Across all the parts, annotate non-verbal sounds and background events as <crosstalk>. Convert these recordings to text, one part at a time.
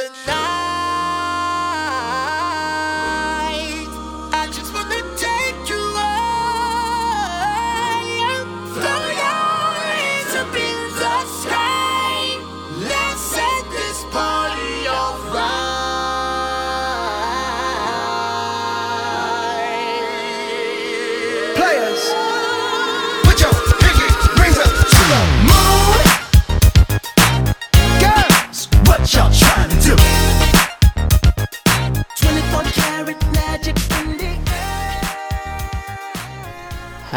tonight.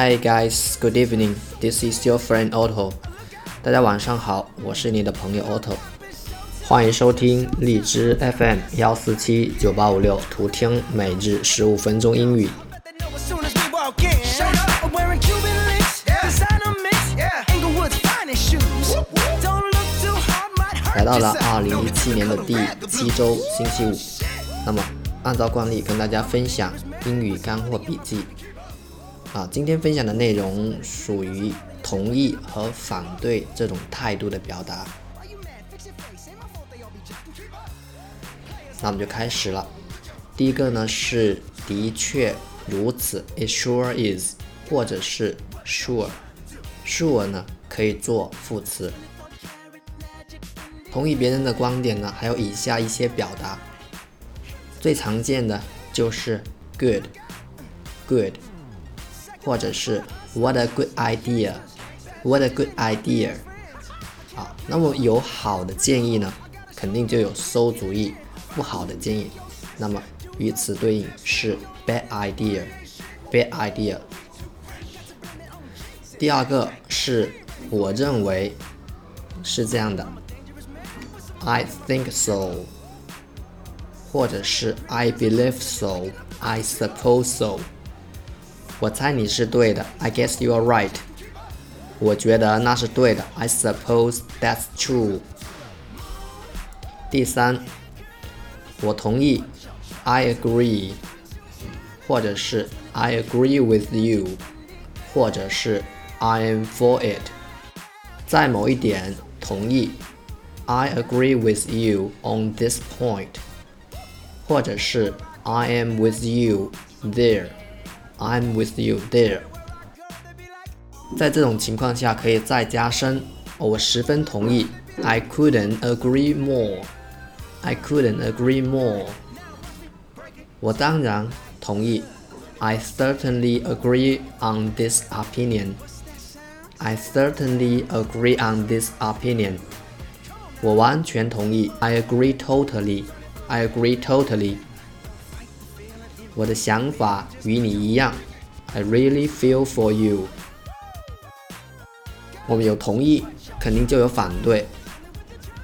Hi guys, good evening. This is your friend Otto. 大家晚上好，我是你的朋友 Otto。欢迎收听荔枝 FM 幺四七九八五六，图听每日十五分钟英语。来到了二零一七年的第七周星期五，那么按照惯例跟大家分享英语干货笔记。啊，今天分享的内容属于同意和反对这种态度的表达。那我们就开始了。第一个呢是的确如此，it sure is，或者是 sure，sure 呢可以做副词。同意别人的观点呢，还有以下一些表达。最常见的就是 good，good。或者是 What a good idea，What a good idea，啊，那么有好的建议呢，肯定就有馊主意；不好的建议，那么与此对应是 bad idea，bad idea。第二个是我认为是这样的，I think so，或者是 I believe so，I suppose so。我猜你是对的，I guess you are right。我觉得那是对的，I suppose that's true。第三，我同意，I agree，或者是 I agree with you，或者是 I am for it。在某一点同意，I agree with you on this point，或者是 I am with you there。 I'm with you there。在这种情况下，可以再加深，我十分同意。I couldn't agree more. I couldn't agree more. 我当然同意。I certainly agree on this opinion. I certainly agree on this opinion. 我完全同意。I agree totally. I agree totally. 我的想法与你一样，I really feel for you。我们有同意，肯定就有反对，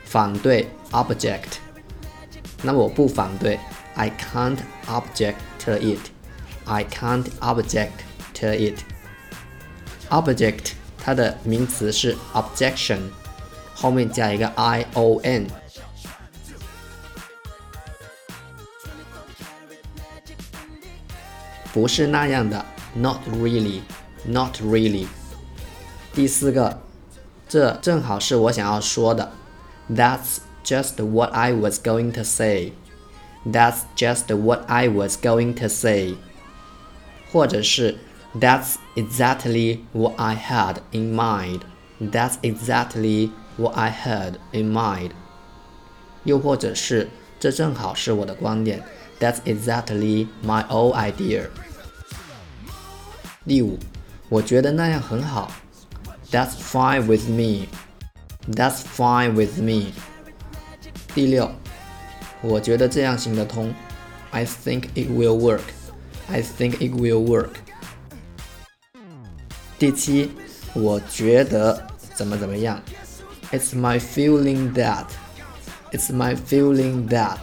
反对 object。那么我不反对，I can't object to it。I can't object to it。object 它的名词是 objection，后面加一个 i o n。 不是那样的，not really，not really。第四个，这正好是我想要说的，That's just what I was going to say。That's just what I was going to say。或者是 That's exactly what I had in mind。That's exactly what I had in mind。又或者是这正好是我的观点。 That's exactly my old idea。第五，我觉得那样很好。That's fine with me。That's fine with me。第六，我觉得这样行得通。I think it will work。I think it will work。第七，我觉得怎么怎么样。It's my feeling that。It's my feeling that。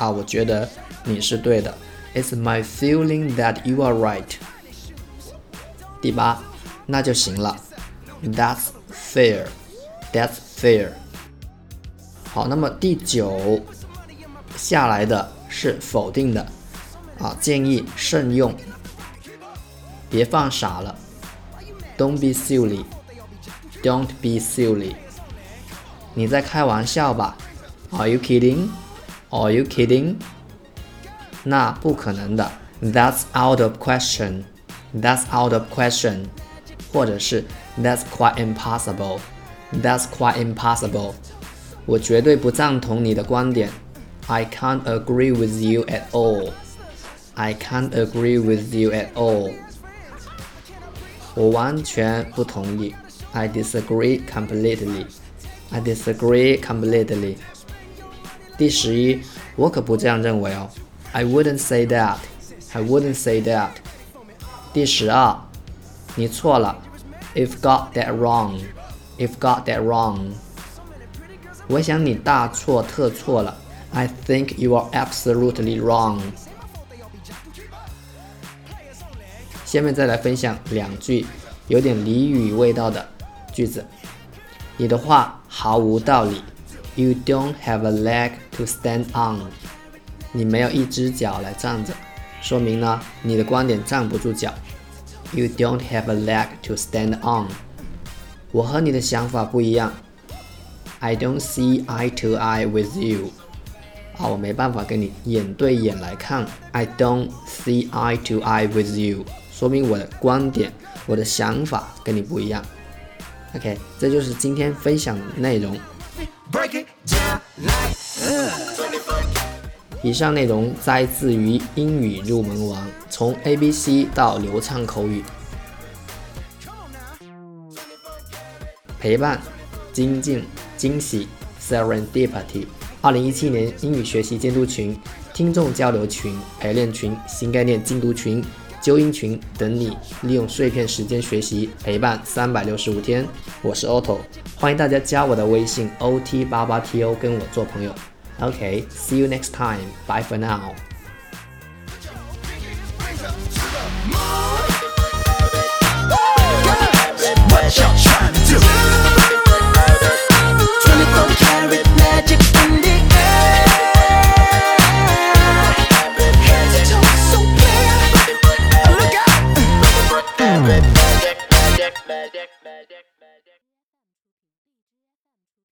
啊，我觉得。你是对的。It's my feeling that you are right。第八，那就行了。That's fair。That's fair。好，那么第九下来的是否定的啊，建议慎用，别犯傻了。Don't be silly。Don't be silly。你在开玩笑吧？Are you kidding？Are you kidding？那不可能的。That's out of question. That's out of question. 或者是 That's quite impossible. That's quite impossible. 我绝对不赞同你的观点。I can't agree with you at all. I can't agree with you at all. 我完全不同意。I disagree completely. I disagree completely. 第十一，我可不这样认为哦。I wouldn't say that. I wouldn't say that. 第十二，你错了。You've got that wrong. You've got that wrong. 我想你大错特错了。I think you are absolutely wrong. 下面再来分享两句有点俚语味道的句子。你的话毫无道理。You don't have a leg to stand on。你没有一只脚来站着，说明呢你的观点站不住脚。You don't have a leg to stand on。我和你的想法不一样。I don't see eye to eye with you。啊，我没办法跟你眼对眼来看。I don't see eye to eye with you，说明我的观点、我的想法跟你不一样。OK，这就是今天分享的内容。Break it down like <laughs> 以上内容摘自于英语入门王，从 A B C 到流畅口语。陪伴、精进、惊喜，Serendipity。二零一七年英语学习监督群、听众交流群、陪练群、新概念精读群。纠音群等你，利用碎片时间学习，陪伴三百六十五天。我是 Otto，欢迎大家加我的微信 O T 八八 T O 跟我做朋友。OK，see、you next time，bye for now。What you trying to